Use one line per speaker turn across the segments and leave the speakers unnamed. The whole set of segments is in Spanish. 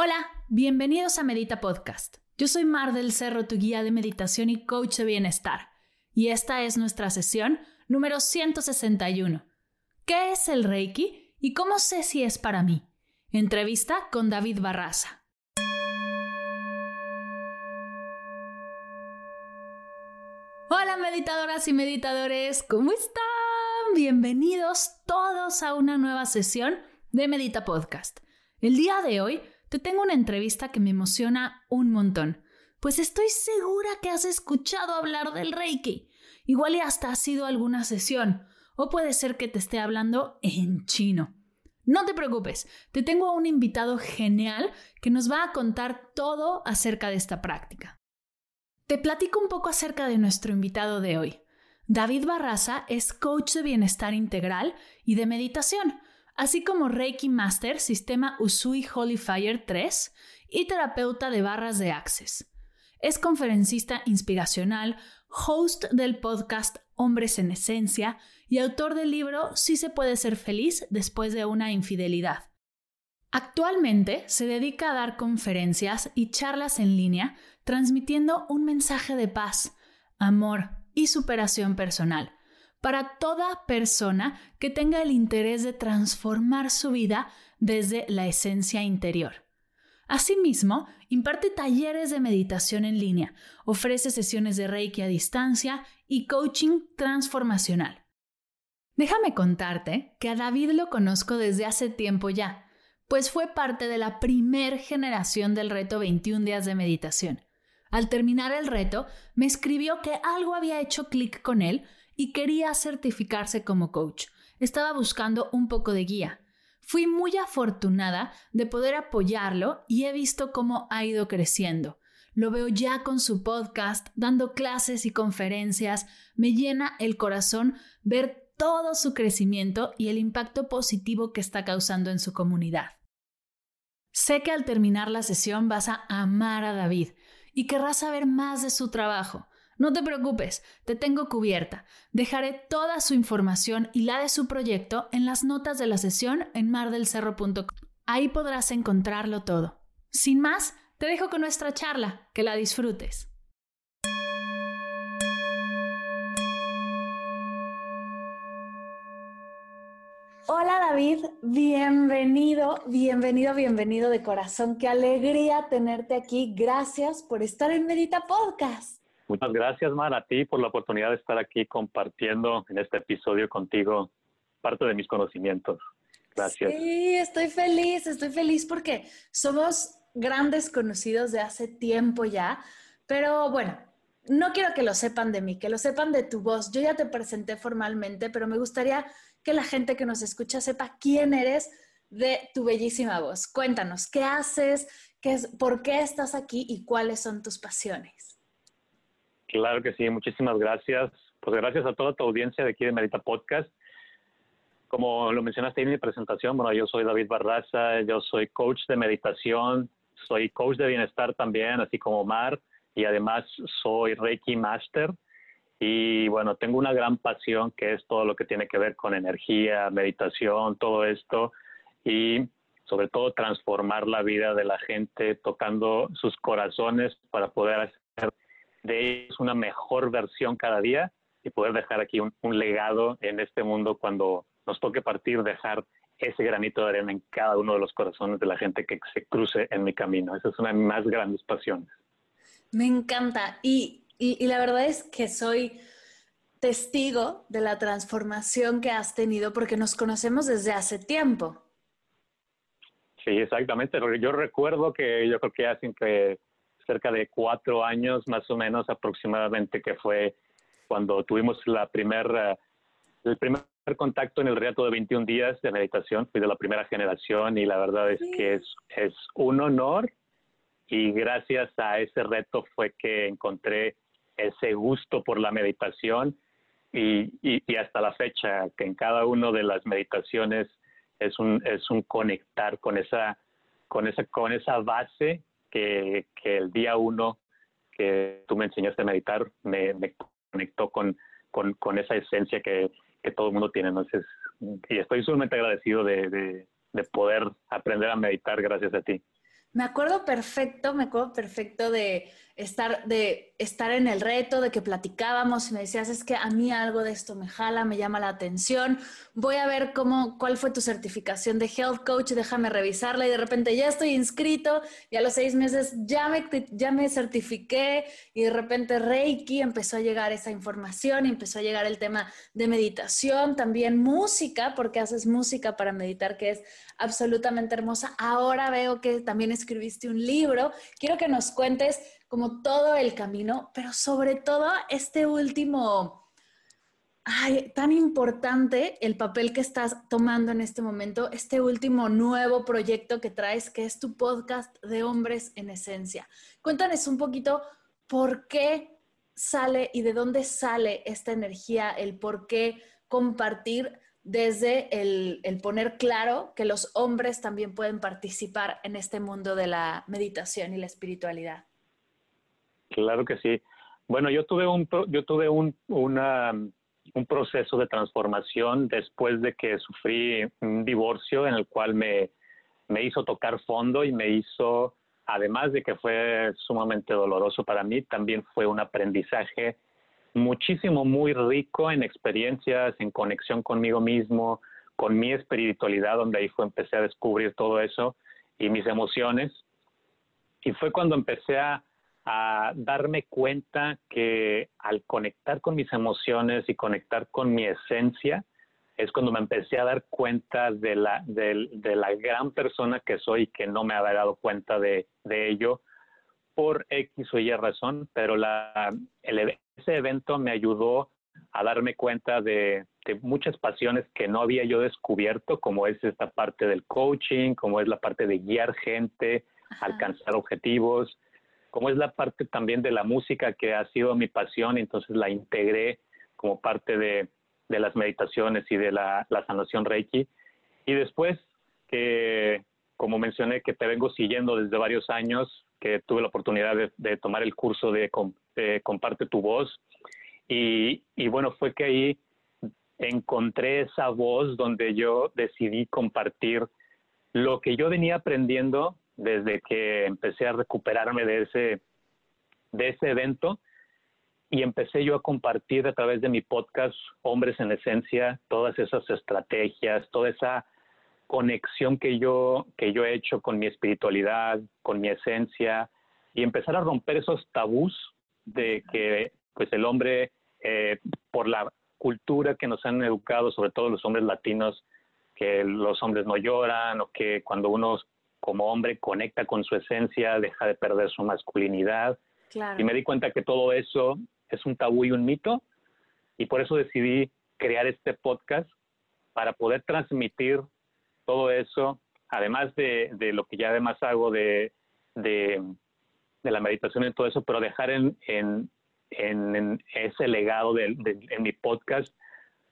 Hola, bienvenidos a Medita Podcast. Yo soy Mar del Cerro, tu guía de meditación y coach de bienestar, y esta es nuestra sesión número 161. ¿Qué es el Reiki y cómo sé si es para mí? Entrevista con David Barraza. Hola meditadoras y meditadores, ¿cómo están? Bienvenidos todos a una nueva sesión de Medita Podcast. El día de hoy te tengo una entrevista que me emociona un montón, pues estoy segura que has escuchado hablar del Reiki. Igual y hasta ha sido alguna sesión, o puede ser que te esté hablando en chino. No te preocupes, te tengo a un invitado genial que nos va a contar todo acerca de esta práctica. Te platico un poco acerca de nuestro invitado de hoy. David Barraza es coach de bienestar integral y de meditación así como Reiki Master, sistema Usui Holy Fire 3 y terapeuta de barras de Access. Es conferencista inspiracional, host del podcast Hombres en Esencia y autor del libro Si se puede ser feliz después de una infidelidad. Actualmente se dedica a dar conferencias y charlas en línea transmitiendo un mensaje de paz, amor y superación personal para toda persona que tenga el interés de transformar su vida desde la esencia interior. Asimismo, imparte talleres de meditación en línea, ofrece sesiones de Reiki a distancia y coaching transformacional. Déjame contarte que a David lo conozco desde hace tiempo ya, pues fue parte de la primer generación del reto 21 días de meditación. Al terminar el reto, me escribió que algo había hecho clic con él y quería certificarse como coach. Estaba buscando un poco de guía. Fui muy afortunada de poder apoyarlo y he visto cómo ha ido creciendo. Lo veo ya con su podcast, dando clases y conferencias. Me llena el corazón ver todo su crecimiento y el impacto positivo que está causando en su comunidad. Sé que al terminar la sesión vas a amar a David y querrás saber más de su trabajo. No te preocupes, te tengo cubierta. Dejaré toda su información y la de su proyecto en las notas de la sesión en mardelcerro.com. Ahí podrás encontrarlo todo. Sin más, te dejo con nuestra charla. Que la disfrutes. Hola David, bienvenido, bienvenido, bienvenido de corazón. Qué alegría tenerte aquí. Gracias por estar en Medita Podcast.
Muchas gracias, Mar, a ti por la oportunidad de estar aquí compartiendo en este episodio contigo parte de mis conocimientos. Gracias.
Sí, estoy feliz, estoy feliz porque somos grandes conocidos de hace tiempo ya, pero bueno, no quiero que lo sepan de mí, que lo sepan de tu voz. Yo ya te presenté formalmente, pero me gustaría que la gente que nos escucha sepa quién eres de tu bellísima voz. Cuéntanos, ¿qué haces? Qué es, ¿Por qué estás aquí y cuáles son tus pasiones?
Claro que sí, muchísimas gracias. Pues gracias a toda tu audiencia de aquí de Medita Podcast. Como lo mencionaste en mi presentación, bueno, yo soy David Barraza, yo soy coach de meditación, soy coach de bienestar también, así como Mar, y además soy Reiki Master. Y bueno, tengo una gran pasión que es todo lo que tiene que ver con energía, meditación, todo esto. Y sobre todo transformar la vida de la gente, tocando sus corazones para poder de ellos una mejor versión cada día y poder dejar aquí un, legado en este mundo cuando nos toque partir, dejar ese granito de arena en cada uno de los corazones de la gente que se cruce en mi camino. Esa es una de mis más grandes pasiones.
Me encanta. Y, y, y la verdad es que soy testigo de la transformación que has tenido porque nos conocemos desde hace tiempo.
Sí, exactamente. Yo recuerdo que yo creo que hace cerca de cuatro años más o menos aproximadamente que fue cuando tuvimos la primera, el primer contacto en el reto de 21 días de meditación. Fui de la primera generación y la verdad es que es, es un honor y gracias a ese reto fue que encontré ese gusto por la meditación y, y, y hasta la fecha que en cada una de las meditaciones es un, es un conectar con esa, con esa, con esa base que, que el día uno que tú me enseñaste a meditar me, me conectó con, con, con, esa esencia que, que todo el mundo tiene. Entonces, y estoy sumamente agradecido de, de, de poder aprender a meditar gracias a ti.
Me acuerdo perfecto, me acuerdo perfecto de estar, de estar en el reto, de que platicábamos y me decías, es que a mí algo de esto me jala, me llama la atención, voy a ver cómo, cuál fue tu certificación de Health Coach, déjame revisarla y de repente ya estoy inscrito y a los seis meses ya me, ya me certifiqué y de repente Reiki empezó a llegar esa información empezó a llegar el tema de meditación, también música, porque haces música para meditar, que es absolutamente hermosa. Ahora veo que también escribiste un libro. Quiero que nos cuentes como todo el camino, pero sobre todo este último, ay, tan importante el papel que estás tomando en este momento, este último nuevo proyecto que traes, que es tu podcast de hombres en esencia. Cuéntanos un poquito por qué sale y de dónde sale esta energía, el por qué compartir desde el, el, poner claro que los hombres también pueden participar en este mundo de la meditación y la espiritualidad.
Claro que sí. Bueno, yo tuve un, yo tuve un, un proceso de transformación después de que sufrí un divorcio en el cual me, me hizo tocar fondo y me hizo, además de que fue sumamente doloroso para mí, también fue un aprendizaje muchísimo, muy rico en experiencias, en conexión conmigo mismo, con mi espiritualidad, donde ahí fue empecé a descubrir todo eso y mis emociones. Y fue cuando empecé a, a darme cuenta que al conectar con mis emociones y conectar con mi esencia, es cuando me empecé a dar cuenta de la, de, de la gran persona que soy y que no me había dado cuenta de, de ello por X o Y razón, pero la, el, ese evento me ayudó a darme cuenta de, de, muchas pasiones que no había yo descubierto, como es esta parte del coaching, como es la parte de guiar gente, Ajá. alcanzar objetivos, como es la parte también de la música que ha sido mi pasión, entonces la integré como parte de, de las meditaciones y de la, la, sanación Reiki. Y después, que como mencioné, que te vengo siguiendo desde varios años, que tuve la oportunidad de, de tomar el curso de, de, Comparte tu voz. Y, y bueno, fue que ahí encontré esa voz donde yo decidí compartir lo que yo venía aprendiendo desde que empecé a recuperarme de ese, de ese evento y empecé yo a compartir a través de mi podcast Hombres en Esencia todas esas estrategias, toda esa conexión que yo, que yo he hecho con mi espiritualidad, con mi esencia y empezar a romper esos tabús de que pues el hombre eh, por la cultura que nos han educado, sobre todo los hombres latinos, que los hombres no lloran o que cuando uno como hombre conecta con su esencia, deja de perder su masculinidad. Claro. Y me di cuenta que todo eso es un tabú y un mito. Y por eso decidí crear este podcast para poder transmitir todo eso, además de, de lo que ya además hago de, de, de, la meditación y todo eso, pero dejar en, en, en, ese legado en mi podcast,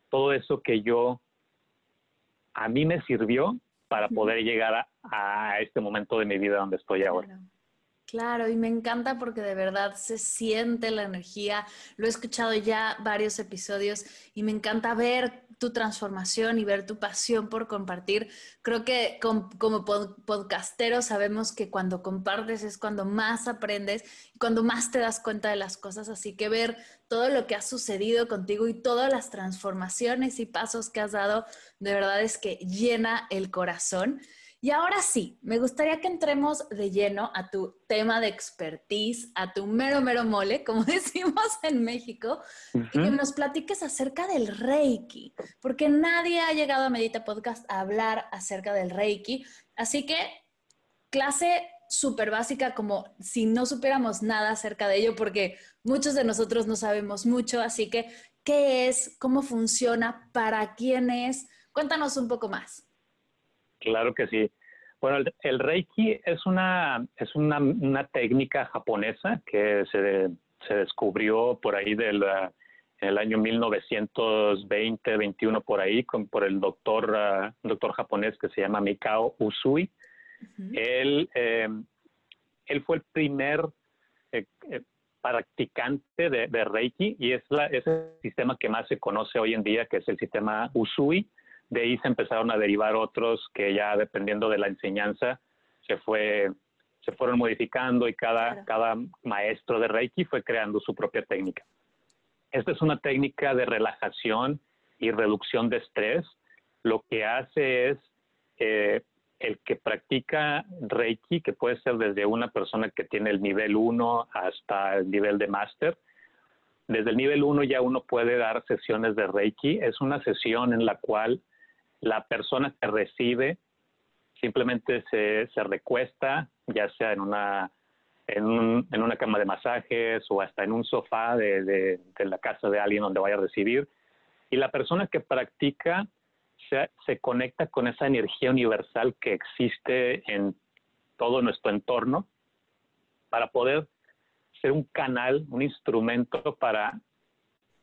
todo eso que yo, a mí me sirvió para poder llegar a, este momento de mi vida donde estoy ahora.
Claro, y me encanta porque de verdad se siente la energía. Lo he escuchado ya varios episodios y me encanta ver tu transformación y ver tu pasión por compartir. Creo que como podcasteros sabemos que cuando compartes es cuando más aprendes y cuando más te das cuenta de las cosas. Así que ver todo lo que ha sucedido contigo y todas las transformaciones y pasos que has dado, de verdad es que llena el corazón. Y ahora sí, me gustaría que entremos de lleno a tu tema de expertise, a tu mero, mero mole, como decimos en México, y que nos platiques acerca del Reiki, porque nadie ha llegado a Medita Podcast a hablar acerca del Reiki. Así que, clase súper básica, como si no supiéramos nada acerca de ello, porque muchos de nosotros no sabemos mucho. Así que, ¿qué es? ¿Cómo funciona? ¿Para quién es? Cuéntanos un poco más.
Claro que sí. Bueno, el, Reiki es una, es una, una técnica japonesa que se, se, descubrió por ahí del, en el año 1920, 21 por ahí, con, por el doctor, uh, doctor japonés que se llama Mikao Usui. él, eh, él fue el primer eh, eh, practicante de, de, Reiki y es, la, es el sistema que más se conoce hoy en día, que es el sistema Usui de ahí se empezaron a derivar otros que ya dependiendo de la enseñanza se fue se fueron modificando y cada, cada maestro de Reiki fue creando su propia técnica. Esta es una técnica de relajación y reducción de estrés. Lo que hace es eh, el que practica Reiki, que puede ser desde una persona que tiene el nivel 1 hasta el nivel de máster, desde el nivel 1 ya uno puede dar sesiones de Reiki. Es una sesión en la cual la persona que recibe simplemente se, se recuesta, ya sea en una, en, un, en, una cama de masajes o hasta en un sofá de, de, la casa de alguien donde vaya a recibir. Y la persona que practica se, se conecta con esa energía universal que existe en todo nuestro entorno para poder ser un canal, un instrumento para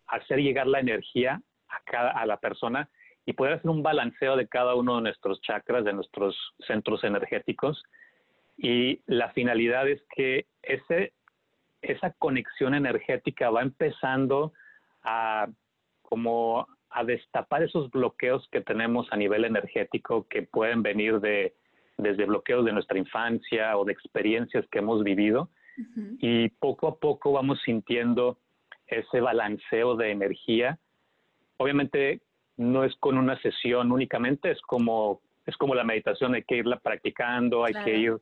hacer llegar la energía a, cada, a la persona y poder hacer un balanceo de cada uno de nuestros chakras, de nuestros centros energéticos. Y la finalidad es que ese, esa conexión energética va empezando a como a destapar esos bloqueos que tenemos a nivel energético que pueden venir de desde bloqueos de nuestra infancia o de experiencias que hemos vivido y poco a poco vamos sintiendo ese balanceo de energía. Obviamente no es con una sesión únicamente, es como, es como la meditación, hay que irla practicando, hay que ir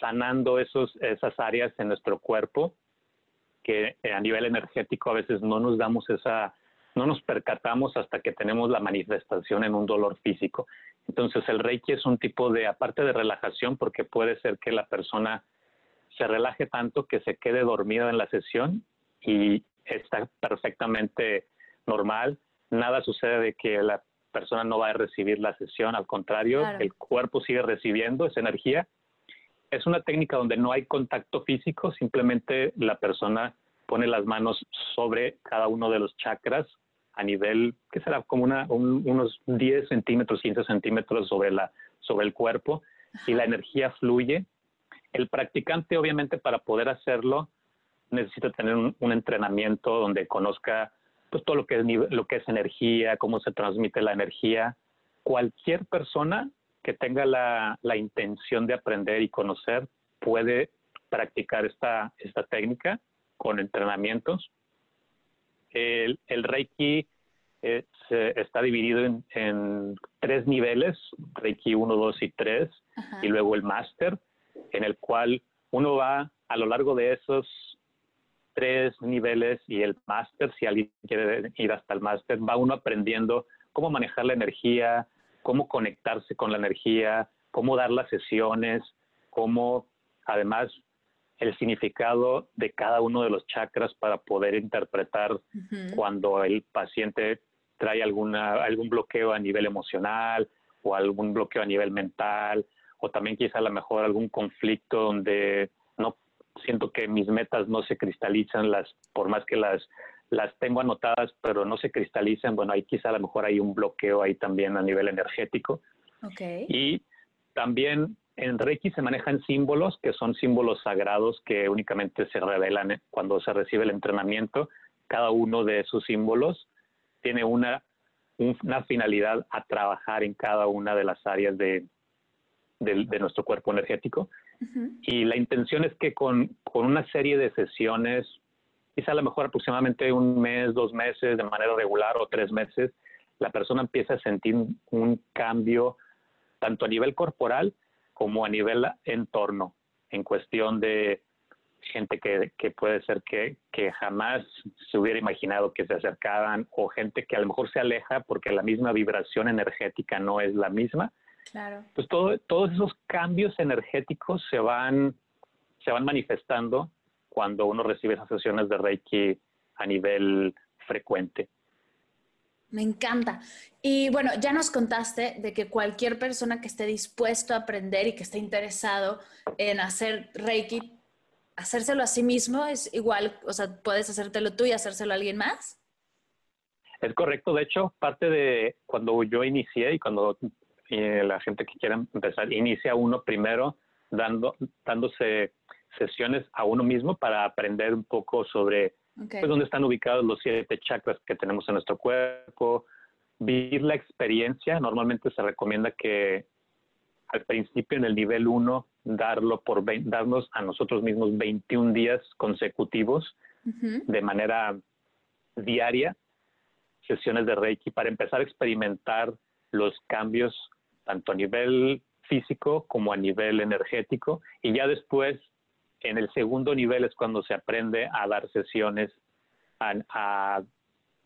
sanando esos, esas áreas en nuestro cuerpo que eh, a nivel energético a veces no nos damos esa, no nos percatamos hasta que tenemos la manifestación en un dolor físico. Entonces el Reiki es un tipo de, aparte de relajación, porque puede ser que la persona se relaje tanto que se quede dormida en la sesión y está perfectamente normal, nada sucede de que la persona no va a recibir la sesión, al contrario, el cuerpo sigue recibiendo esa energía. Es una técnica donde no hay contacto físico, simplemente la persona pone las manos sobre cada uno de los chakras a nivel, que será como una, unos 10 centímetros, 15 centímetros sobre, la, sobre el cuerpo y la energía fluye. El practicante, obviamente, para poder hacerlo, necesita tener un entrenamiento donde conozca pues todo lo que es lo que es energía, cómo se transmite la energía. Cualquier persona que tenga la, la intención de aprender y conocer puede practicar esta, esta técnica con entrenamientos. El, el Reiki eh, está dividido en, en, tres niveles, Reiki 1, 2 y 3, y luego el máster, en el cual uno va a lo largo de esos tres niveles y el máster, si alguien quiere ir hasta el máster, va uno aprendiendo cómo manejar la energía, cómo conectarse con la energía, cómo dar las sesiones, cómo además el significado de cada uno de los chakras para poder interpretar cuando el paciente trae alguna, algún bloqueo a nivel emocional o algún bloqueo a nivel mental o también quizá a lo mejor algún conflicto donde no siento que mis metas no se cristalizan, las, por más que las, las tengo anotadas, pero no se cristalizan, bueno, ahí quizá a lo mejor hay un bloqueo ahí también a nivel energético.
Okay.
Y también en Reiki se manejan símbolos que son símbolos sagrados que únicamente se revelan cuando se recibe el entrenamiento. Cada uno de esos símbolos tiene una, una finalidad a trabajar en cada una de las áreas de, de, nuestro cuerpo energético. Y la intención es que con, con, una serie de sesiones, quizá a lo mejor aproximadamente un mes, dos meses, de manera regular o tres meses, la persona empieza a sentir un cambio tanto a nivel corporal como a nivel entorno, en cuestión de gente que, que puede ser que, que, jamás se hubiera imaginado que se acercaban o gente que a lo mejor se aleja porque la misma vibración energética no es la misma
Claro.
Pues todo, todos esos cambios energéticos se van, se van manifestando cuando uno recibe esas sesiones de Reiki a nivel frecuente.
Me encanta. Y bueno, ya nos contaste de que cualquier persona que esté dispuesto a aprender y que esté interesado en hacer Reiki, hacérselo a sí mismo es igual, o sea, puedes hacértelo tú y hacérselo a alguien más.
Es correcto, de hecho, parte de cuando yo inicié y cuando la gente que quiera empezar, inicia uno primero dando, dándose sesiones a uno mismo para aprender un poco sobre pues, dónde están ubicados los siete chakras que tenemos en nuestro cuerpo, vivir la experiencia. Normalmente se recomienda que al principio en el nivel 1 darlo por darnos a nosotros mismos 21 días consecutivos de manera diaria sesiones de Reiki para empezar a experimentar los cambios tanto a nivel físico como a nivel energético. Y ya después, en el segundo nivel es cuando se aprende a dar sesiones a,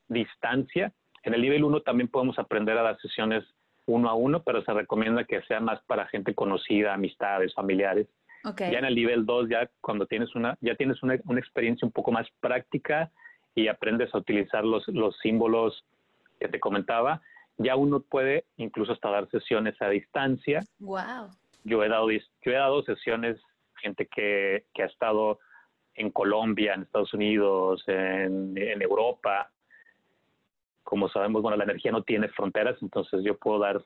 distancia. En el nivel 1 también podemos aprender a dar sesiones uno a uno, pero se recomienda que sea más para gente conocida, amistades, familiares. Ya en el nivel 2, ya cuando tienes una, ya tienes una, una, experiencia un poco más práctica y aprendes a utilizar los, los símbolos que te comentaba, ya uno puede incluso hasta dar sesiones a distancia.
Wow.
Yo he dado, yo he dado sesiones, gente que, que ha estado en Colombia, en Estados Unidos, en, en Europa. Como sabemos, bueno, la energía no tiene fronteras, entonces yo puedo dar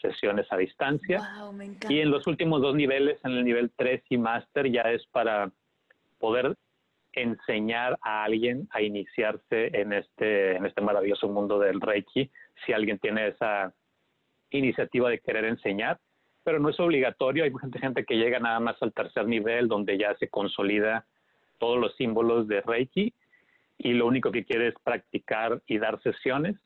sesiones a distancia.
Wow, me encanta.
Y en los últimos dos niveles, en el nivel 3 y máster, ya es para poder enseñar a alguien a iniciarse en este, en este maravilloso mundo del Reiki, si alguien tiene esa iniciativa de querer enseñar, pero no es obligatorio. Hay mucha gente que llega nada más al tercer nivel, donde ya se consolida todos los símbolos de Reiki y lo único que quiere es practicar y dar sesiones.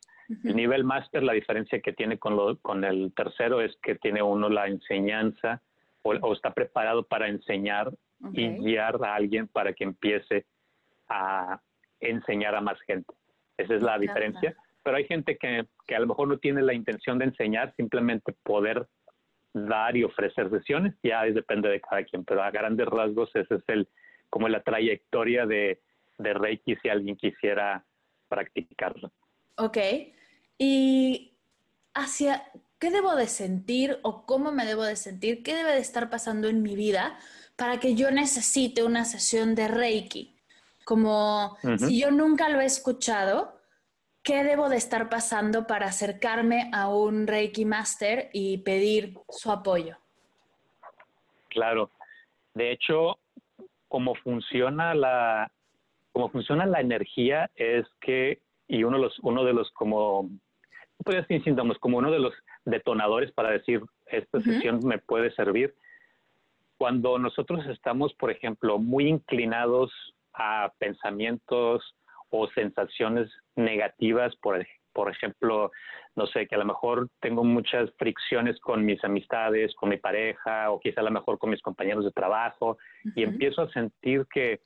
El nivel máster, la diferencia que tiene con, lo, con el tercero es que tiene uno la enseñanza o, está preparado para enseñar y guiar a alguien para que empiece a enseñar a más gente. Esa es la diferencia. Pero hay gente que, que a lo mejor no tiene la intención de enseñar, simplemente poder dar y ofrecer sesiones, ya depende de cada quien, pero a grandes rasgos ese es el como la trayectoria de, de Reiki si alguien quisiera practicarlo.
Ok. ¿Y hacia qué debo de sentir o cómo me debo de sentir? ¿Qué debe de estar pasando en mi vida para que yo necesite una sesión de Reiki. Como si yo nunca lo he escuchado, ¿qué debo de estar pasando para acercarme a un Reiki Master y pedir su apoyo?
Claro. De hecho, cómo funciona la, cómo funciona la energía es que, y uno de los, uno de los como, podría decir síntomas, como uno de los detonadores para decir, esta sesión me puede servir, cuando nosotros estamos, por ejemplo, muy inclinados a pensamientos o sensaciones negativas, por, por ejemplo, no sé, que a lo mejor tengo muchas fricciones con mis amistades, con mi pareja, o quizá a lo mejor con mis compañeros de trabajo, y empiezo a sentir que,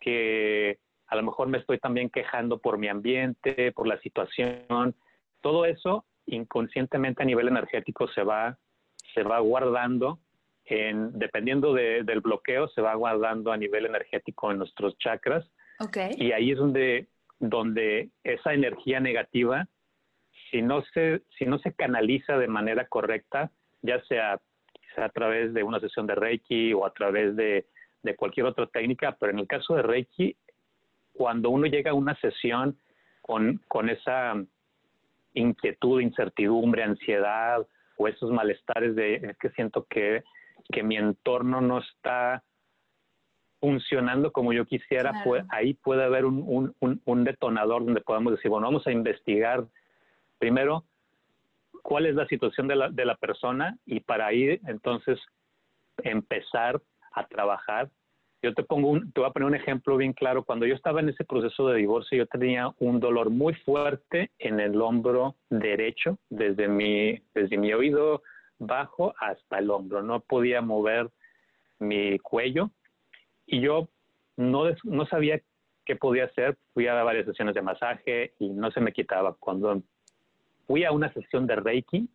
que a lo mejor me estoy también quejando por mi ambiente, por la situación. Todo eso inconscientemente a nivel energético se va, se va guardando dependiendo del bloqueo, se va guardando a nivel energético en nuestros chakras. Y ahí es donde, donde esa energía negativa, si no, se, si no se canaliza de manera correcta, ya sea, a través de una sesión de Reiki o a través de, de cualquier otra técnica, pero en el caso de Reiki, cuando uno llega a una sesión con, con esa inquietud, incertidumbre, ansiedad o esos malestares de es que siento que, que mi entorno no está funcionando como yo quisiera, pues ahí puede haber un, un, un, detonador donde podamos decir, bueno, vamos a investigar primero cuál es la situación de la, de la persona y para ahí entonces empezar a trabajar. Yo te pongo un, te voy a poner un ejemplo bien claro. Cuando yo estaba en ese proceso de divorcio, yo tenía un dolor muy fuerte en el hombro derecho, desde mi, desde mi oído bajo hasta el hombro. No podía mover mi cuello y yo no, no sabía qué podía hacer. Fui a varias sesiones de masaje y no se me quitaba. Cuando fui a una sesión de Reiki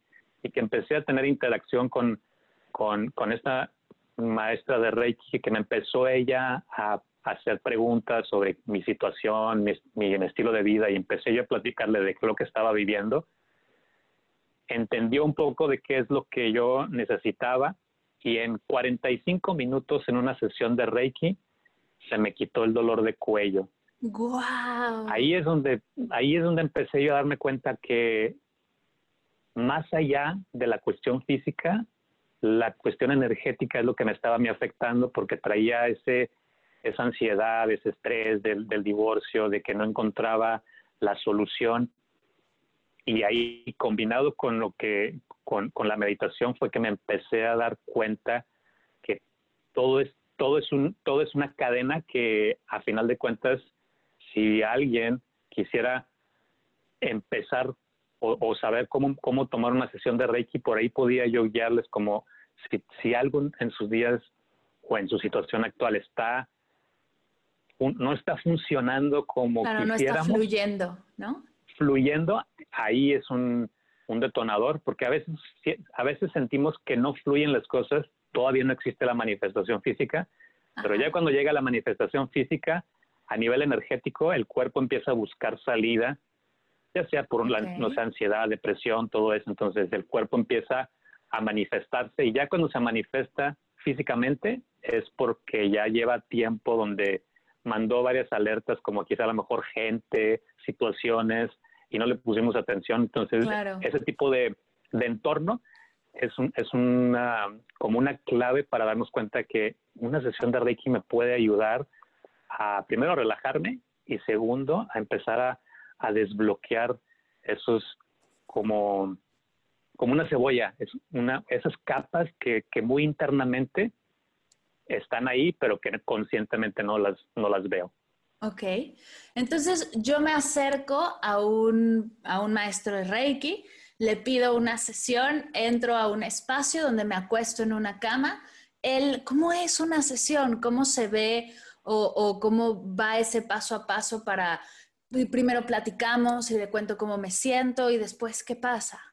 y que empecé a tener interacción con, con, esta maestra de Reiki que me empezó ella a, hacer preguntas sobre mi situación, mi, mi, estilo de vida y empecé yo a platicarle de lo que estaba viviendo. Entendió un poco de qué es lo que yo necesitaba y en 45 minutos en una sesión de Reiki se me quitó el dolor de cuello.
Wow.
Ahí es donde ahí es donde empecé yo a darme cuenta que más allá de la cuestión física, la cuestión energética es lo que me estaba me afectando porque traía ese esa ansiedad, ese estrés del, del divorcio, de que no encontraba la solución y ahí combinado con lo que con, con, la meditación fue que me empecé a dar cuenta que todo es todo es un todo es una cadena que a final de cuentas si alguien quisiera empezar o, o saber cómo, cómo tomar una sesión de Reiki por ahí podía yo guiarles como si, si algo en sus días o en su situación actual está no está funcionando como
claro,
quisiéramos.
No está fluyendo, ¿no?
Fluyendo, ahí es un, un, detonador, porque a veces, a veces sentimos que no fluyen las cosas, todavía no existe la manifestación física, Ajá. pero ya cuando llega la manifestación física, a nivel energético, el cuerpo empieza a buscar salida, ya sea por okay. la no sé, ansiedad, depresión, todo eso, entonces el cuerpo empieza a manifestarse y ya cuando se manifiesta físicamente es porque ya lleva tiempo donde mandó varias alertas como quizá a lo mejor gente, situaciones y no le pusimos atención. Entonces,
claro.
ese tipo de, de entorno es, un, es una, como una clave para darnos cuenta que una sesión de Reiki me puede ayudar a, primero, a relajarme y segundo, a empezar a, a desbloquear esos como, como una cebolla, es una, esas capas que, que muy internamente están ahí, pero que conscientemente no las, no las veo.
Ok, entonces yo me acerco a un, a un maestro de Reiki, le pido una sesión, entro a un espacio donde me acuesto en una cama. El, ¿Cómo es una sesión? ¿Cómo se ve o, o cómo va ese paso a paso para, primero platicamos y le cuento cómo me siento y después qué pasa?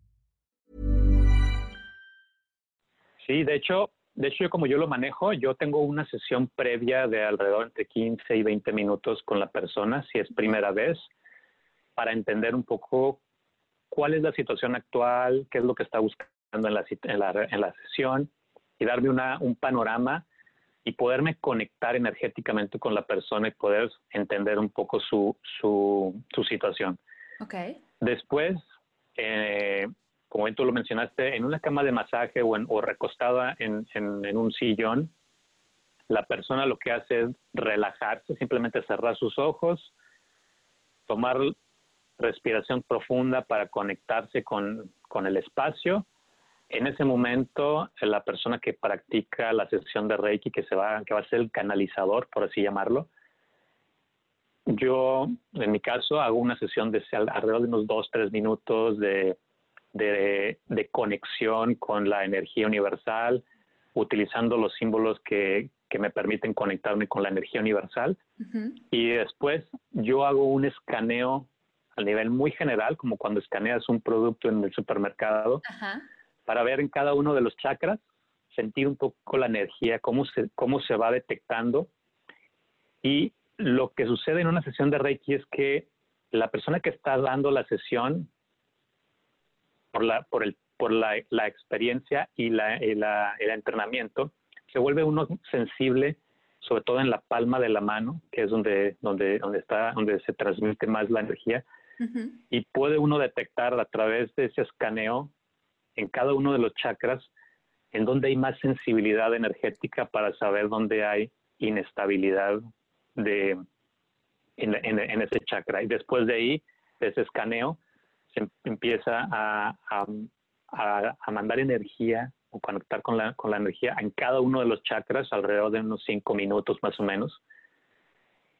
Sí, de hecho, de hecho, como yo lo manejo, yo tengo una sesión previa de alrededor entre 15 y 20 minutos con la persona, si es primera vez, para entender un poco cuál es la situación actual, qué es lo que está buscando en la, en la, en la sesión y darme una, un panorama y poderme conectar energéticamente con la persona y poder entender un poco su, su, su situación.
Okay.
Después, eh, como tú lo mencionaste, en una cama de masaje o, en, o recostada en, en, en, un sillón, la persona lo que hace es relajarse, simplemente cerrar sus ojos, tomar respiración profunda para conectarse con, con el espacio. En ese momento, la persona que practica la sesión de Reiki, que, se va, que va a ser el canalizador, por así llamarlo, yo, en mi caso, hago una sesión de alrededor de unos dos, tres minutos de de, de, conexión con la energía universal, utilizando los símbolos que, que me permiten conectarme con la energía universal. Y después yo hago un escaneo a nivel muy general, como cuando escaneas un producto en el supermercado, para ver en cada uno de los chakras, sentir un poco la energía, cómo se, cómo se va detectando. Y lo que sucede en una sesión de Reiki es que la persona que está dando la sesión, por la, por el, por la, la experiencia y, la, el entrenamiento, se vuelve uno sensible, sobre todo en la palma de la mano, que es donde, donde, donde, está, donde se transmite más la energía, y puede uno detectar a través de ese escaneo en cada uno de los chakras en donde hay más sensibilidad energética para saber dónde hay inestabilidad de, en, ese chakra. Y después de ahí, de ese escaneo, se empieza a, a, mandar energía o conectar con la, con la energía en cada uno de los chakras alrededor de unos cinco minutos más o menos.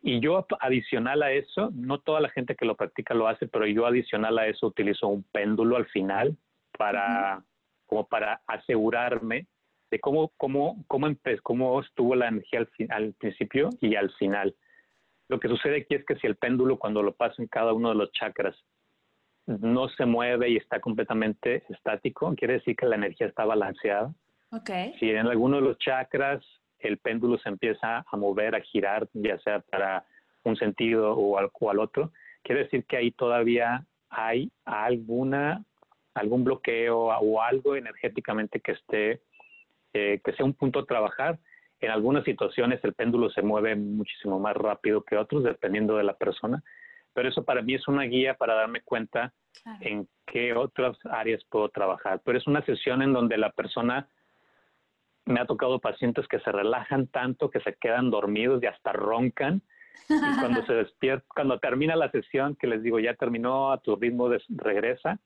Y yo adicional a eso, no toda la gente que lo practica lo hace, pero yo adicional a eso utilizo un péndulo al final para, como para asegurarme de cómo, cómo, cómo, cómo estuvo la energía al, al principio y al final. Lo que sucede aquí es que si el péndulo cuando lo paso en cada uno de los chakras no se mueve y está completamente estático, quiere decir que la energía está balanceada.
Okay.
Si en alguno de los chakras el péndulo se empieza a mover, a girar, ya sea para un sentido o al, o al otro, quiere decir que ahí todavía hay alguna algún bloqueo o algo energéticamente que esté eh, que sea un punto a trabajar. En algunas situaciones el péndulo se mueve muchísimo más rápido que otros, dependiendo de la persona, pero eso para mí es una guía para darme cuenta en qué otras áreas puedo trabajar. Pero es una sesión en donde la persona me ha tocado pacientes que se relajan tanto que se quedan dormidos y hasta roncan. Y cuando se despierta, cuando termina la sesión, que les digo, ya terminó, a tu ritmo de, regresa,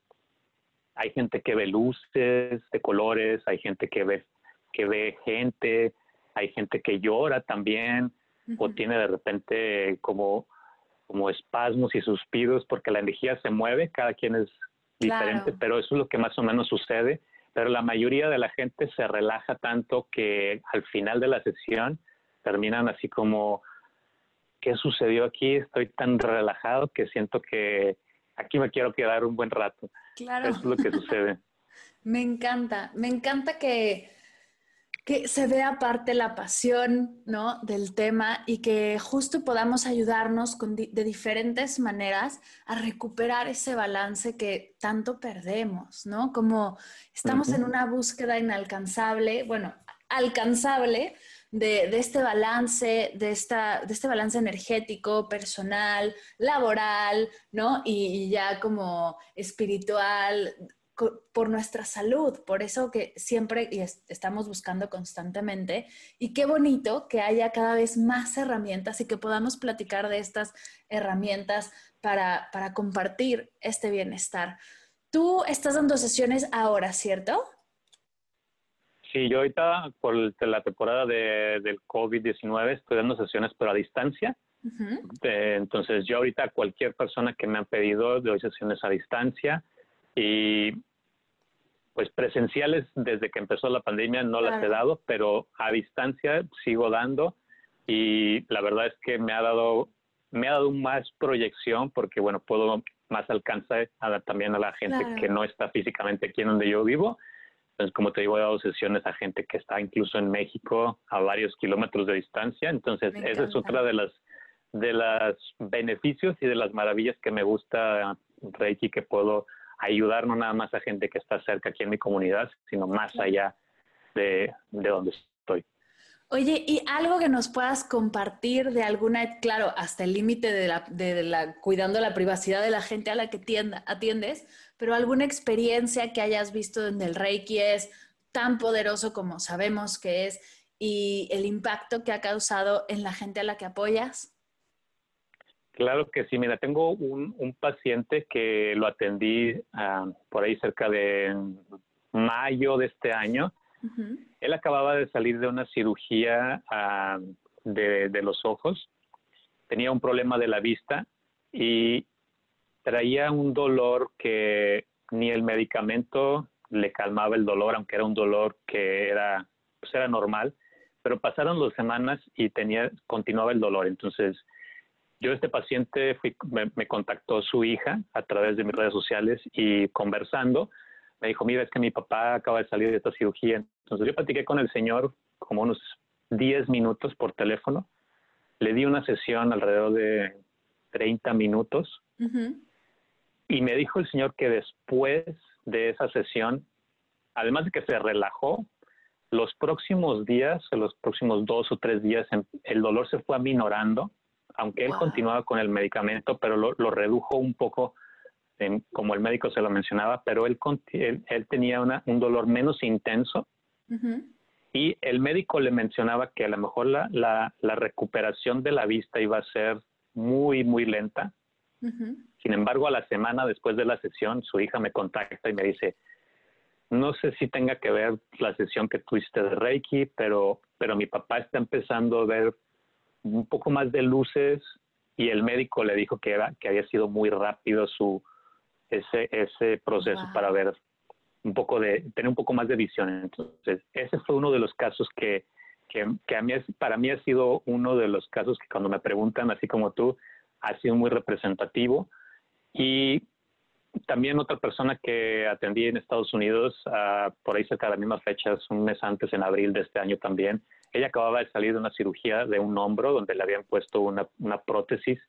hay gente que ve luces de colores, hay gente que ve, que ve gente, hay gente que llora también, o tiene de repente como, como espasmos y suspiros, porque la energía se mueve, cada quien es diferente, pero eso es lo que más o menos sucede pero la mayoría de la gente se relaja tanto que al final de la sesión terminan así como, ¿qué sucedió aquí? Estoy tan relajado que siento que aquí me quiero quedar un buen rato. Claro. Eso es lo que sucede.
me encanta, me encanta que que se vea parte la pasión ¿no? del tema y que justo podamos ayudarnos de diferentes maneras a recuperar ese balance que tanto perdemos, ¿no? Como estamos en una búsqueda inalcanzable, bueno, alcanzable de, este balance, de, esta, de este balance energético, personal, laboral, ¿no? y ya como espiritual, por nuestra salud, por eso que siempre y estamos buscando constantemente. Y qué bonito que haya cada vez más herramientas y que podamos platicar de estas herramientas para, para compartir este bienestar. Tú estás dando sesiones ahora, ¿cierto?
Sí, yo ahorita por la temporada de, del COVID-19 estoy dando sesiones pero a distancia. entonces yo ahorita cualquier persona que me ha pedido doy sesiones a distancia y pues presenciales desde que empezó la pandemia no las he dado, pero a distancia sigo dando y la verdad es que me ha dado me ha dado más proyección porque bueno puedo más alcanzar a, también a la gente que no está físicamente aquí en donde yo vivo. Entonces como te digo he dado sesiones a gente que está incluso en México a varios kilómetros de distancia. Entonces esa es otra de las de los beneficios y de las maravillas que me gusta Reiki que puedo ayudar no nada más a gente que está cerca aquí en mi comunidad, sino más allá de, de donde estoy.
Oye, ¿y algo que nos puedas compartir de alguna, claro, hasta el límite de la, de la, cuidando la privacidad de la gente a la que tienda, atiendes, pero alguna experiencia que hayas visto donde el Reiki es tan poderoso como sabemos que es y el impacto que ha causado en la gente a la que apoyas?
Claro que sí, mira, tengo un, un paciente que lo atendí ah, por ahí cerca de mayo de este año. Él acababa de salir de una cirugía ah, de, de, los ojos, tenía un problema de la vista y traía un dolor que ni el medicamento le calmaba el dolor, aunque era un dolor que era pues era normal, pero pasaron dos semanas y tenía, continuaba el dolor. Entonces, yo este paciente fui, me, contactó su hija a través de mis redes sociales y conversando, me dijo, mira, es que mi papá acaba de salir de esta cirugía. Entonces yo platiqué con el señor como unos 10 minutos por teléfono, le di una sesión alrededor de 30 minutos y me dijo el señor que después de esa sesión, además de que se relajó, los próximos días, los próximos dos o tres días, em, el dolor se fue aminorando, aunque él continuaba con el medicamento, pero lo, redujo un poco, como el médico se lo mencionaba, pero él, él, tenía un dolor menos intenso. Y el médico le mencionaba que a lo mejor la, la, recuperación de la vista iba a ser muy, muy lenta. Sin embargo, a la semana después de la sesión, su hija me contacta y me dice, no sé si tenga que ver la sesión que tuviste de Reiki, pero, pero mi papá está empezando a ver un poco más de luces y el médico le dijo que, era, que había sido muy rápido su ese, ese proceso para ver un poco de, tener un poco más de visión. Entonces, ese fue uno de los casos que, que, que a mí, para mí ha sido uno de los casos que cuando me preguntan, así como tú, ha sido muy representativo. Y también otra persona que atendí en Estados Unidos, uh, por ahí cerca de las mismas fechas, un mes antes, en abril de este año también, ella acababa de salir de una cirugía de un hombro donde le habían puesto una, una prótesis.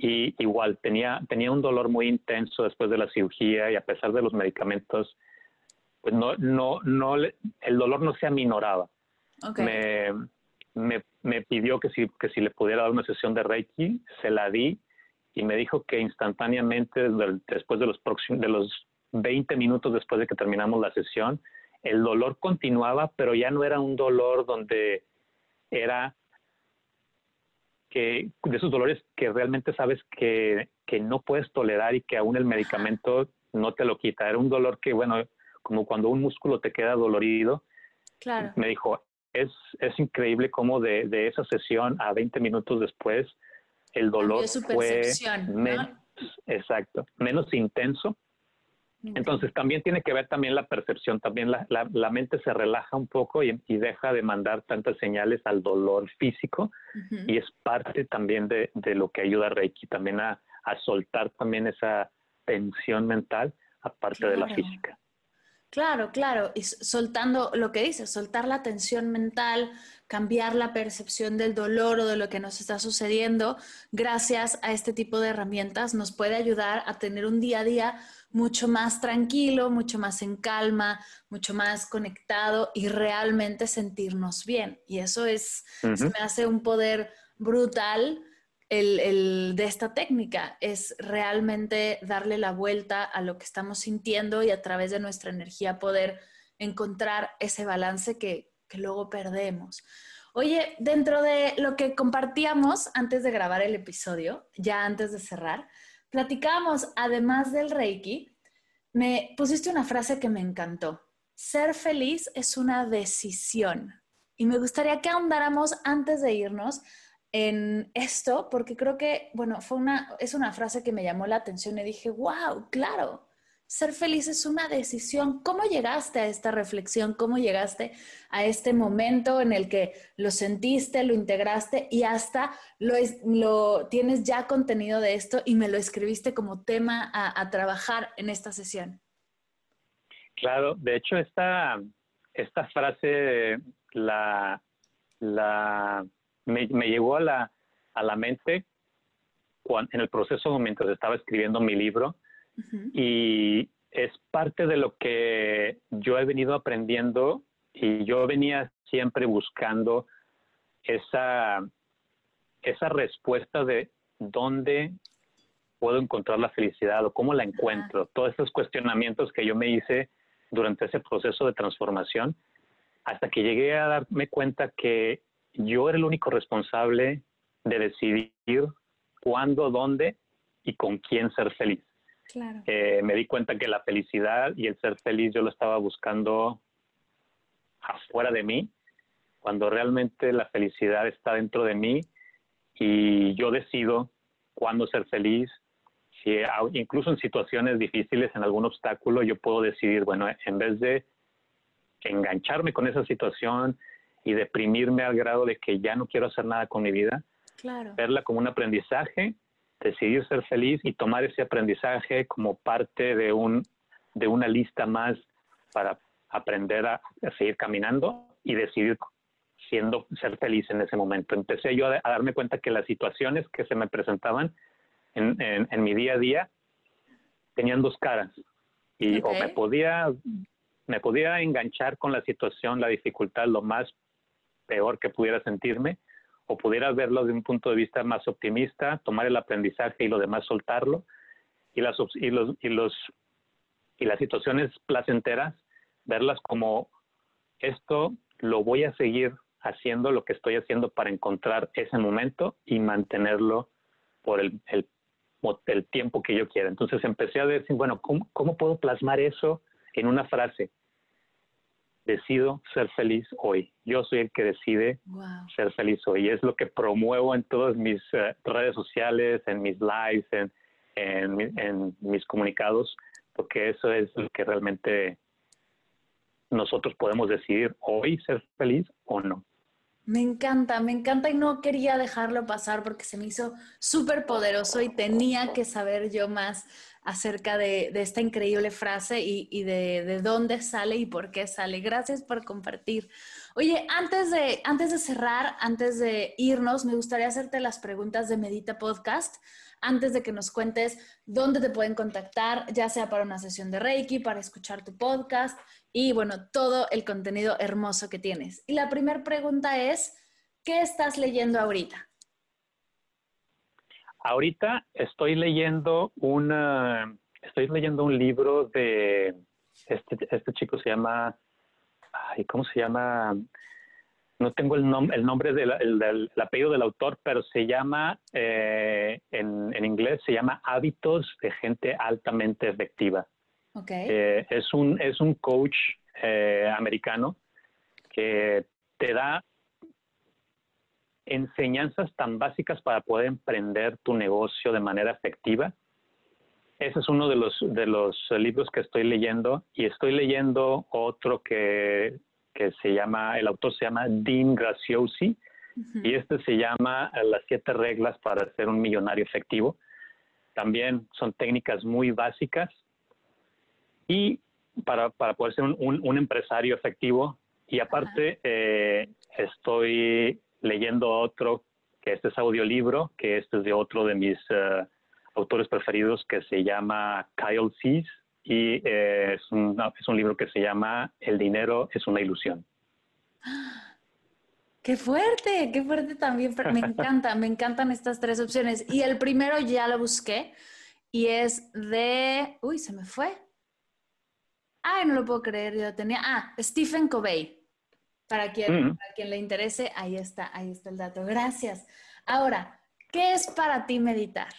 Y igual tenía, tenía un dolor muy intenso después de la cirugía y a pesar de los medicamentos, pues no, no, no, el dolor no se aminoraba. Me, me, me, pidió que si, que si le pudiera dar una sesión de Reiki, se la di y me dijo que instantáneamente, después de los, próximos, de los 20 minutos después de que terminamos la sesión, el dolor continuaba, pero ya no era un dolor donde era que de esos dolores que realmente sabes que, que no puedes tolerar y que aún el medicamento no te lo quita. Era un dolor que, bueno, como cuando un músculo te queda dolorido.
Claro.
Me dijo, es, es increíble cómo de, de esa sesión a 20 minutos después el dolor fue menos, exacto, menos intenso. Entonces también tiene que ver también la percepción, también la, la, mente se relaja un poco y, deja de mandar tantas señales al dolor físico y es parte también de, de, lo que ayuda a Reiki también a, a soltar también esa tensión mental aparte de la física.
Claro, claro, y soltando lo que dices, soltar la tensión mental, cambiar la percepción del dolor o de lo que nos está sucediendo, gracias a este tipo de herramientas, nos puede ayudar a tener un día a día mucho más tranquilo, mucho más en calma, mucho más conectado y realmente sentirnos bien. Y eso es, se me hace un poder brutal el, de esta técnica, es realmente darle la vuelta a lo que estamos sintiendo y a través de nuestra energía poder encontrar ese balance que, luego perdemos. Oye, dentro de lo que compartíamos antes de grabar el episodio, ya antes de cerrar, platicábamos, además del Reiki, me pusiste una frase que me encantó. Ser feliz es una decisión. Y me gustaría que ahondáramos antes de irnos en esto, porque creo que, bueno, fue una, es una frase que me llamó la atención y dije, wow, claro, ser feliz es una decisión. ¿Cómo llegaste a esta reflexión? ¿Cómo llegaste a este momento en el que lo sentiste, lo integraste y hasta lo, lo tienes ya contenido de esto y me lo escribiste como tema a, trabajar en esta sesión?
Claro, de hecho esta, esta frase la, la me, llegó a la, a la mente en el proceso mientras estaba escribiendo mi libro y es parte de lo que yo he venido aprendiendo y yo venía siempre buscando esa, esa respuesta de dónde puedo encontrar la felicidad o cómo la encuentro. Todos esos cuestionamientos que yo me hice durante ese proceso de transformación, hasta que llegué a darme cuenta que yo era el único responsable de decidir cuándo, dónde y con quién ser feliz. Eh, me di cuenta que la felicidad y el ser feliz yo lo estaba buscando afuera de mí, cuando realmente la felicidad está dentro de mí y yo decido cuándo ser feliz. Si, incluso en situaciones difíciles, en algún obstáculo, yo puedo decidir, bueno, en vez de engancharme con esa situación y deprimirme al grado de que ya no quiero hacer nada con mi vida.
Claro.
Verla como un aprendizaje, decidir ser feliz y tomar ese aprendizaje como parte de un de una lista más para aprender a, seguir caminando y decidir siendo ser feliz en ese momento. Empecé yo a, darme cuenta que las situaciones que se me presentaban en, en, mi día a día tenían dos caras y o me podía me podía enganchar con la situación, la dificultad, lo más peor que pudiera sentirme, o pudiera verlo de un punto de vista más optimista, tomar el aprendizaje y lo demás soltarlo, y las y los y las situaciones placenteras verlas como esto lo voy a seguir haciendo lo que estoy haciendo para encontrar ese momento y mantenerlo por el, el, el tiempo que yo quiera. Entonces empecé a decir, bueno, ¿cómo, ¿cómo, puedo plasmar eso en una frase? Decido ser feliz hoy. Yo soy el que decide ser feliz hoy. Y es lo que promuevo en todas mis eh, redes sociales, en mis lives, en, en, en mis comunicados, porque eso es lo que realmente nosotros podemos decidir hoy ser feliz o no.
Me encanta, me encanta y no quería dejarlo pasar porque se me hizo súper poderoso y tenía que saber yo más acerca de, esta increíble frase y, de, de, dónde sale y por qué sale. Gracias por compartir. Oye, antes de, antes de cerrar, antes de irnos, me gustaría hacerte las preguntas de Medita Podcast antes de que nos cuentes dónde te pueden contactar, ya sea para una sesión de Reiki, para escuchar tu podcast y bueno, todo el contenido hermoso que tienes. Y la primera pregunta es, ¿qué estás leyendo ahorita?
Ahorita estoy leyendo una, estoy leyendo un libro de este, este chico se llama, ay, ¿cómo se llama? no tengo el, el nombre del el, apellido del autor, pero se llama, eh, en, en, inglés, se llama Hábitos de Gente Altamente Efectiva.
Okay.
Eh, es, un, es un coach eh, americano que te da enseñanzas tan básicas para poder emprender tu negocio de manera efectiva. Ese es uno de los, de los libros que estoy leyendo y estoy leyendo otro que que se llama, el autor se llama Dean Graziosi, y este se llama Las siete reglas para ser un millonario efectivo. También son técnicas muy básicas y para, para poder ser un, un, empresario efectivo. Y aparte, eh, estoy leyendo otro, que este es audiolibro, que este es de otro de mis uh, autores preferidos, que se llama Kyle Cease y eh, es, un, es un libro que se llama El dinero es una ilusión.
Qué fuerte, qué fuerte también. Me encanta, me encantan estas tres opciones. Y el primero ya lo busqué y es de... Uy, se me fue. Ay, no lo puedo creer, yo tenía... Ah, Stephen Covey. Para quien, mm. para quien le interese, ahí está, ahí está el dato. Gracias. Ahora, ¿qué es para ti meditar?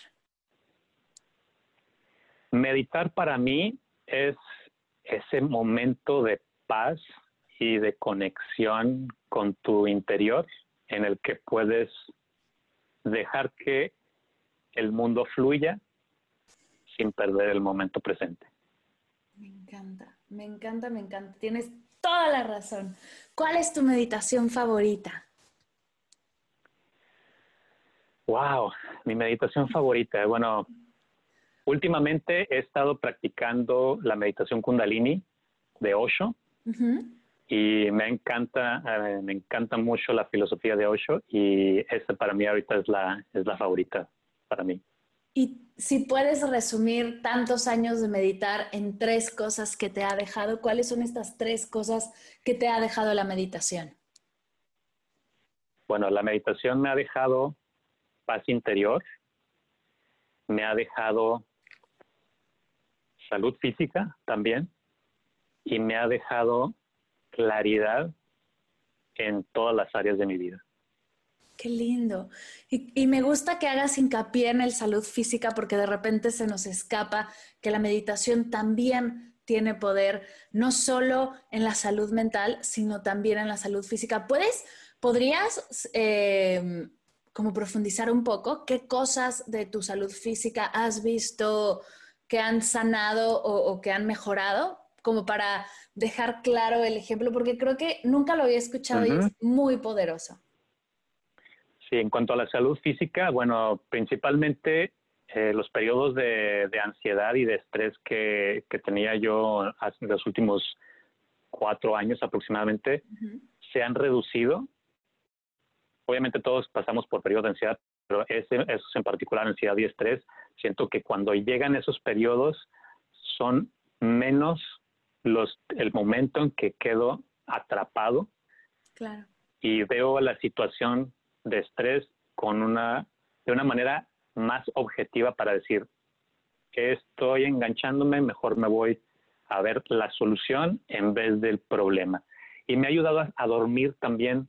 Meditar para mí es ese momento de paz y de conexión con tu interior en el que puedes dejar que el mundo fluya sin perder el momento presente.
Me encanta, me encanta, me encanta. Tienes toda la razón. ¿Cuál es tu meditación favorita?
Wow, mi meditación favorita. Bueno, Últimamente he estado practicando la meditación kundalini de Osho y me encanta, eh, me encanta mucho la filosofía de Osho y esa para mí ahorita es la, es la favorita para mí.
Y si puedes resumir tantos años de meditar en tres cosas que te ha dejado, ¿cuáles son estas tres cosas que te ha dejado la meditación?
Bueno, la meditación me ha dejado paz interior, me ha dejado salud física también y me ha dejado claridad en todas las áreas de mi vida.
Qué lindo. Y, me gusta que hagas hincapié en el salud física porque de repente se nos escapa que la meditación también tiene poder, no solo en la salud mental, sino también en la salud física. ¿Puedes, podrías eh, como profundizar un poco qué cosas de tu salud física has visto? que han sanado o, que han mejorado como para dejar claro el ejemplo, porque creo que nunca lo había escuchado y es muy poderoso.
Sí, en cuanto a la salud física, bueno, principalmente eh, los periodos de, ansiedad y de estrés que, tenía yo en los últimos cuatro años aproximadamente se han reducido. Obviamente todos pasamos por periodos de ansiedad, pero ese, esos en particular, ansiedad y estrés, siento que cuando llegan esos periodos son menos los, el momento en que quedo atrapado. Y veo la situación de estrés con una, de una manera más objetiva para decir, que estoy enganchándome, mejor me voy a ver la solución en vez del problema. Y me ha ayudado a, dormir también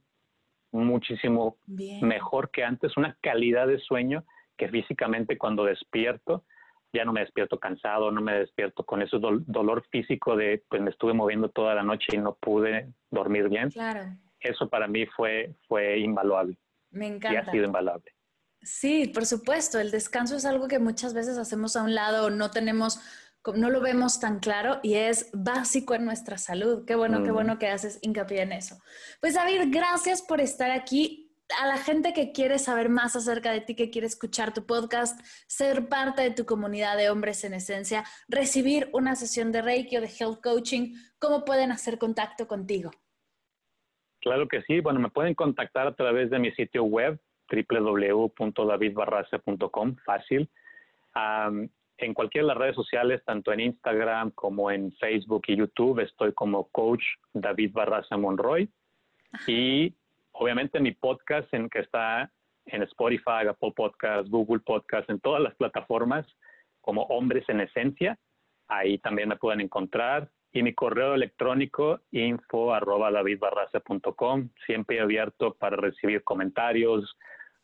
muchísimo mejor que antes, una calidad de sueño que físicamente cuando despierto, ya no me despierto cansado, no me despierto con ese dolor físico de, pues me estuve moviendo toda la noche y no pude dormir bien.
Claro.
Eso para mí fue, fue invaluable.
Me encanta.
Y ha sido invaluable.
Sí, por supuesto. El descanso es algo que muchas veces hacemos a un lado, no tenemos, no lo vemos tan claro y es básico en nuestra salud. Qué bueno, qué mm. bueno que haces hincapié en eso. Pues David, gracias por estar aquí. A la gente que quiere saber más acerca de ti, que quiere escuchar tu podcast, ser parte de tu comunidad de hombres en esencia, recibir una sesión de Reiki o de Health Coaching, ¿cómo pueden hacer contacto contigo?
Claro que sí. Bueno, me pueden contactar a través de mi sitio web www.davidbarraza.com, fácil. en cualquiera de las redes sociales, tanto en Instagram como en Facebook y YouTube, estoy como coach David Barraza Monroy. Y obviamente mi podcast en que está en Spotify, Apple Podcasts, Google Podcasts, en todas las plataformas como Hombres en Esencia. Ahí también me pueden encontrar y mi correo electrónico info arroba siempre abierto para recibir comentarios,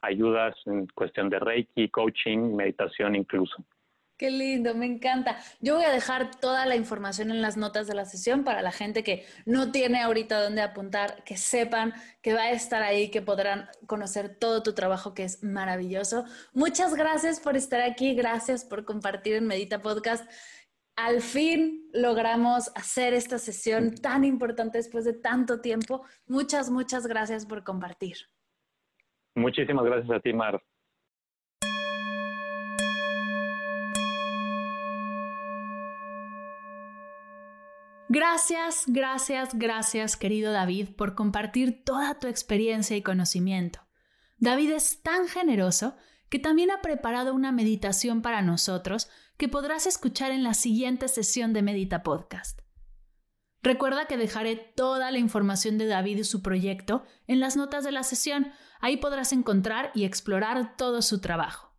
ayudas en cuestión de Reiki, coaching, meditación incluso.
Qué lindo, me encanta. Yo voy a dejar toda la información en las notas de la sesión para la gente que no tiene ahorita dónde apuntar, que sepan que va a estar ahí, que podrán conocer todo tu trabajo que es maravilloso. Muchas gracias por estar aquí, gracias por compartir en Medita Podcast al fin logramos hacer esta sesión tan importante después de tanto tiempo. Muchas, muchas gracias por compartir.
Muchísimas gracias a ti, Mar.
Gracias, gracias, gracias, querido David, por compartir toda tu experiencia y conocimiento. David es tan generoso que también ha preparado una meditación para nosotros que podrás escuchar en la siguiente sesión de Medita Podcast. Recuerda que dejaré toda la información de David y su proyecto en las notas de la sesión. Ahí podrás encontrar y explorar todo su trabajo.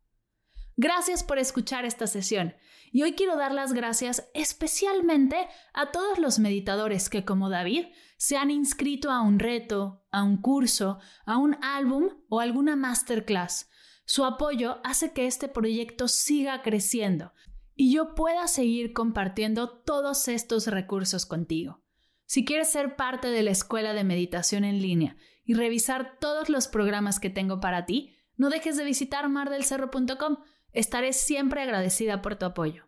Gracias por escuchar esta sesión y hoy quiero dar las gracias especialmente a todos los meditadores que como David se han inscrito a un reto, a un curso, a un álbum o alguna masterclass su apoyo hace que este proyecto siga creciendo y yo pueda seguir compartiendo todos estos recursos contigo. Si quieres ser parte de la escuela de meditación en línea y revisar todos los programas que tengo para ti, no dejes de visitar mardelcerro.com. Estaré siempre agradecida por tu apoyo.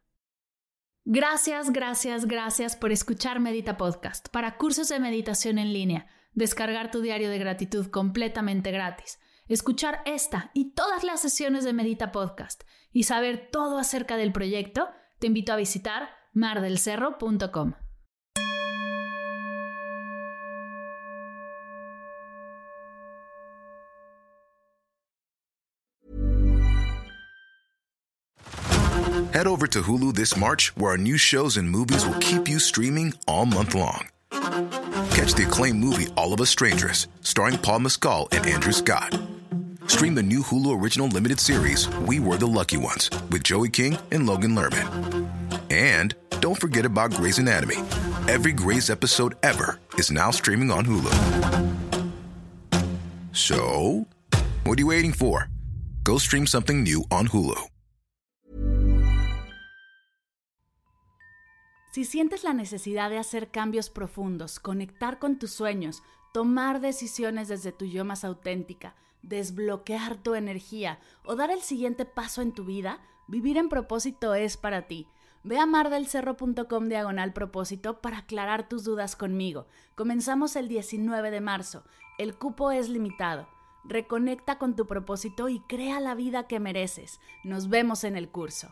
Gracias, gracias, gracias por escuchar Medita Podcast para cursos de meditación en línea, descargar tu diario de gratitud completamente gratis escuchar esta y todas las sesiones de Medita Podcast y saber todo acerca del proyecto, te invito a visitar mardelcerro.com.
Head over to Hulu this March, where our new shows and movies will keep you streaming all month long. Catch the acclaimed movie All of Us Strangers, starring Paul Mescal and Andrew Scott. Stream the new Hulu original limited series, We Were the Lucky Ones, with Joey King and Logan Lerman. And don't forget about Grey's Anatomy. Every Grey's episode ever is now streaming on Hulu. So, what are you waiting for? Go stream something new on Hulu.
Si sientes la necesidad de hacer cambios profundos, conectar con tus sueños, tomar decisiones desde tu yo más auténtica, desbloquear tu energía o dar el siguiente paso en tu vida, vivir en propósito es para ti.
Ve a mardelcerro.com diagonal propósito para aclarar tus dudas conmigo. Comenzamos el 19 de marzo. El cupo es limitado. Reconecta con tu propósito y crea la vida que mereces. Nos vemos en el curso.